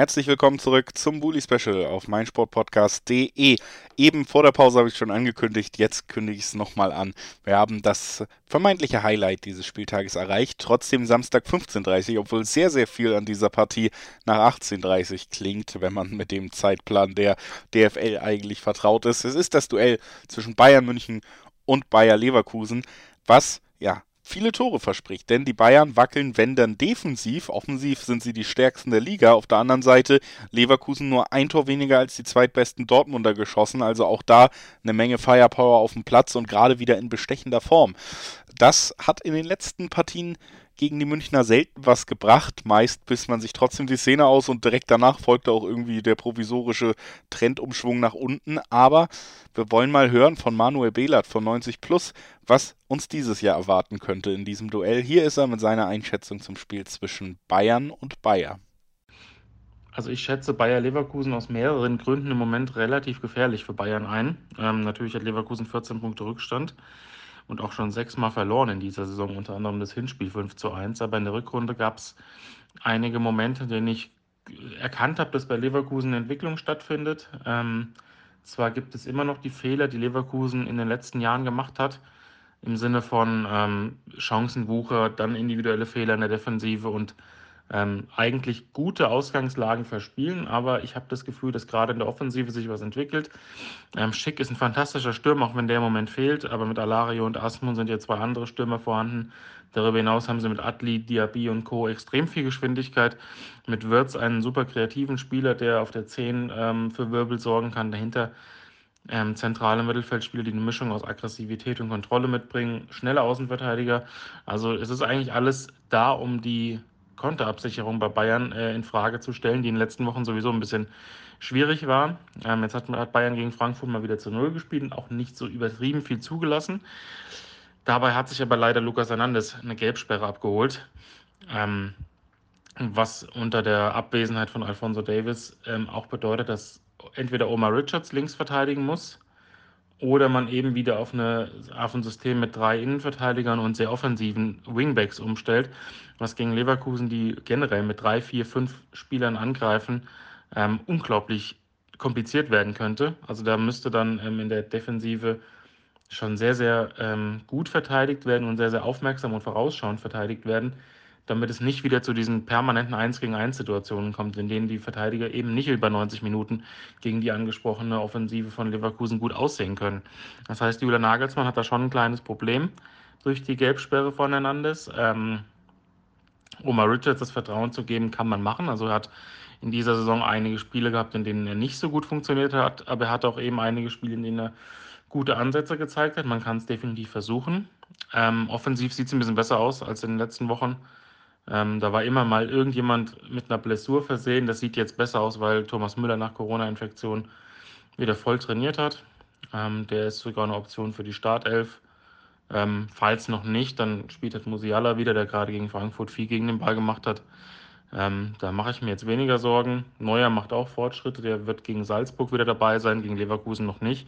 Herzlich willkommen zurück zum Bully Special auf meinsportpodcast.de. Eben vor der Pause habe ich schon angekündigt, jetzt kündige ich es nochmal an. Wir haben das vermeintliche Highlight dieses Spieltages erreicht, trotzdem Samstag 15.30 Uhr, obwohl sehr, sehr viel an dieser Partie nach 18.30 Uhr klingt, wenn man mit dem Zeitplan der DFL eigentlich vertraut ist. Es ist das Duell zwischen Bayern München und Bayer Leverkusen, was ja viele Tore verspricht. Denn die Bayern wackeln, wenn dann defensiv. Offensiv sind sie die stärksten der Liga. Auf der anderen Seite Leverkusen nur ein Tor weniger als die zweitbesten Dortmunder geschossen. Also auch da eine Menge Firepower auf dem Platz und gerade wieder in bestechender Form. Das hat in den letzten Partien gegen die Münchner selten was gebracht. Meist bis man sich trotzdem die Szene aus und direkt danach folgte auch irgendwie der provisorische Trendumschwung nach unten. Aber wir wollen mal hören von Manuel Behlert von 90 Plus, was uns dieses Jahr erwarten könnte in diesem Duell. Hier ist er mit seiner Einschätzung zum Spiel zwischen Bayern und Bayer. Also ich schätze Bayer Leverkusen aus mehreren Gründen im Moment relativ gefährlich für Bayern ein. Ähm, natürlich hat Leverkusen 14 Punkte Rückstand und auch schon sechsmal verloren in dieser Saison, unter anderem das Hinspiel 5 zu 1. Aber in der Rückrunde gab es einige Momente, in denen ich erkannt habe, dass bei Leverkusen Entwicklung stattfindet. Ähm, zwar gibt es immer noch die Fehler, die Leverkusen in den letzten Jahren gemacht hat, im Sinne von ähm, Chancenwucher, dann individuelle Fehler in der Defensive und ähm, eigentlich gute Ausgangslagen verspielen, aber ich habe das Gefühl, dass gerade in der Offensive sich was entwickelt. Ähm, Schick ist ein fantastischer Stürmer, auch wenn der im Moment fehlt, aber mit Alario und Asmund sind jetzt zwei andere Stürmer vorhanden. Darüber hinaus haben sie mit Atli, Diaby und Co. extrem viel Geschwindigkeit. Mit Wirtz einen super kreativen Spieler, der auf der 10 ähm, für Wirbel sorgen kann. Dahinter ähm, zentrale Mittelfeldspieler, die eine Mischung aus Aggressivität und Kontrolle mitbringen, schnelle Außenverteidiger. Also es ist eigentlich alles da, um die Konterabsicherung bei Bayern äh, in Frage zu stellen, die in den letzten Wochen sowieso ein bisschen schwierig war. Ähm, jetzt hat, hat, Bayern gegen Frankfurt mal wieder zu Null gespielt und auch nicht so übertrieben viel zugelassen. Dabei hat sich aber leider Lukas Hernandez eine Gelbsperre abgeholt, ähm, was unter der Abwesenheit von Alfonso Davis ähm, auch bedeutet, dass entweder Omar Richards links verteidigen muss oder man eben wieder auf, eine, auf ein System mit drei Innenverteidigern und sehr offensiven Wingbacks umstellt, was gegen Leverkusen, die generell mit drei, vier, fünf Spielern angreifen, ähm, unglaublich kompliziert werden könnte. Also da müsste dann ähm, in der Defensive schon sehr, sehr ähm, gut verteidigt werden und sehr, sehr aufmerksam und vorausschauend verteidigt werden, damit es nicht wieder zu diesen permanenten 1 gegen 1 Situationen kommt, in denen die Verteidiger eben nicht über 90 Minuten gegen die angesprochene Offensive von Leverkusen gut aussehen können. Das heißt, Julian Nagelsmann hat da schon ein kleines Problem durch die Gelbsperre von Hernandez. Ähm, Omar Richards das Vertrauen zu geben, kann man machen. Also er hat in dieser Saison einige Spiele gehabt, in denen er nicht so gut funktioniert hat, aber er hat auch eben einige Spiele, in denen er gute Ansätze gezeigt hat. Man kann es definitiv versuchen. Ähm, offensiv sieht es ein bisschen besser aus als in den letzten Wochen. Ähm, da war immer mal irgendjemand mit einer Blessur versehen. Das sieht jetzt besser aus, weil Thomas Müller nach Corona-Infektion wieder voll trainiert hat. Ähm, der ist sogar eine Option für die Startelf. Ähm, falls noch nicht, dann spielt halt Musiala wieder, der gerade gegen Frankfurt viel gegen den Ball gemacht hat. Ähm, da mache ich mir jetzt weniger Sorgen. Neuer macht auch Fortschritte, der wird gegen Salzburg wieder dabei sein, gegen Leverkusen noch nicht.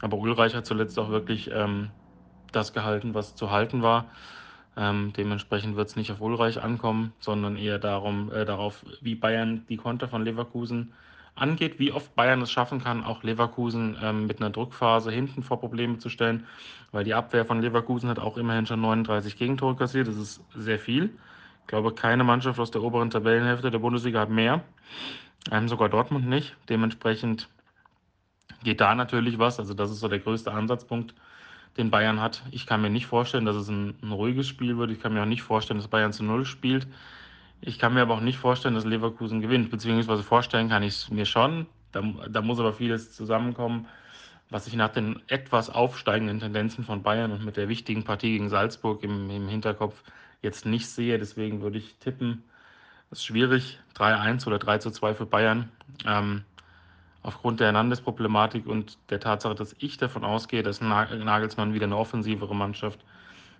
Aber Ulreich hat zuletzt auch wirklich ähm, das gehalten, was zu halten war. Ähm, dementsprechend wird es nicht auf Ulreich ankommen, sondern eher darum, äh, darauf, wie Bayern die Konter von Leverkusen angeht, wie oft Bayern es schaffen kann, auch Leverkusen ähm, mit einer Druckphase hinten vor Probleme zu stellen, weil die Abwehr von Leverkusen hat auch immerhin schon 39 Gegentore kassiert. Das ist sehr viel. Ich glaube, keine Mannschaft aus der oberen Tabellenhälfte der Bundesliga hat mehr. Ähm, sogar Dortmund nicht. Dementsprechend geht da natürlich was. Also das ist so der größte Ansatzpunkt den Bayern hat. Ich kann mir nicht vorstellen, dass es ein, ein, ruhiges Spiel wird. Ich kann mir auch nicht vorstellen, dass Bayern zu Null spielt. Ich kann mir aber auch nicht vorstellen, dass Leverkusen gewinnt. Beziehungsweise vorstellen kann ich es mir schon. Da, da, muss aber vieles zusammenkommen, was ich nach den etwas aufsteigenden Tendenzen von Bayern und mit der wichtigen Partie gegen Salzburg im, im Hinterkopf jetzt nicht sehe. Deswegen würde ich tippen, das ist schwierig, 3-1 oder 3-2 für Bayern. Ähm, aufgrund der Hernandez-Problematik und der Tatsache, dass ich davon ausgehe, dass Nagelsmann wieder eine offensivere Mannschaft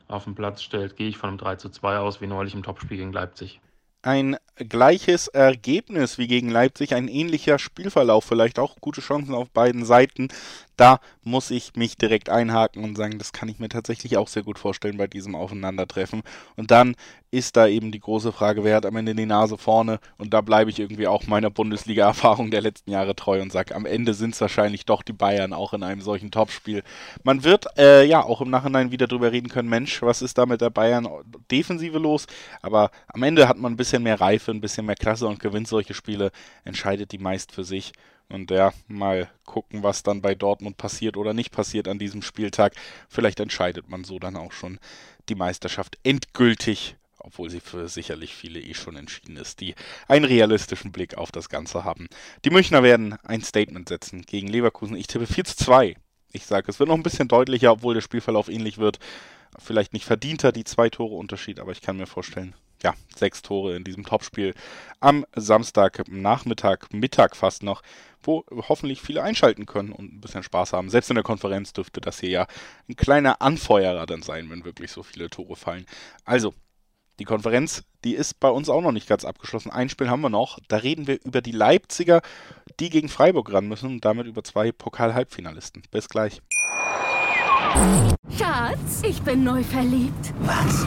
auf den Platz stellt, gehe ich von einem 3 zu 2 aus, wie neulich im Topspiel gegen Leipzig. Ein gleiches Ergebnis wie gegen Leipzig, ein ähnlicher Spielverlauf, vielleicht auch gute Chancen auf beiden Seiten. Da muss ich mich direkt einhaken und sagen, das kann ich mir tatsächlich auch sehr gut vorstellen bei diesem Aufeinandertreffen. Und dann ist da eben die große Frage, wer hat am Ende die Nase vorne? Und da bleibe ich irgendwie auch meiner Bundesliga-Erfahrung der letzten Jahre treu und sage, am Ende sind es wahrscheinlich doch die Bayern auch in einem solchen Topspiel. Man wird äh, ja auch im Nachhinein wieder drüber reden können, Mensch, was ist da mit der Bayern Defensive los? Aber am Ende hat man ein bisschen mehr Reife, ein bisschen mehr Klasse und gewinnt solche Spiele, entscheidet die meist für sich. Und ja, mal gucken, was dann bei Dortmund passiert oder nicht passiert an diesem Spieltag. Vielleicht entscheidet man so dann auch schon die Meisterschaft endgültig, obwohl sie für sicherlich viele eh schon entschieden ist, die einen realistischen Blick auf das Ganze haben. Die Münchner werden ein Statement setzen gegen Leverkusen. Ich tippe 4 zu 2. Ich sage, es wird noch ein bisschen deutlicher, obwohl der Spielverlauf ähnlich wird. Vielleicht nicht verdienter die zwei Tore Unterschied, aber ich kann mir vorstellen, ja, sechs Tore in diesem Topspiel am Samstag Nachmittag, Mittag fast noch, wo hoffentlich viele einschalten können und ein bisschen Spaß haben. Selbst in der Konferenz dürfte das hier ja ein kleiner Anfeuerer dann sein, wenn wirklich so viele Tore fallen. Also, die Konferenz, die ist bei uns auch noch nicht ganz abgeschlossen. Ein Spiel haben wir noch. Da reden wir über die Leipziger, die gegen Freiburg ran müssen und damit über zwei Pokal-Halbfinalisten. Bis gleich. Schatz, ich bin neu verliebt. Was?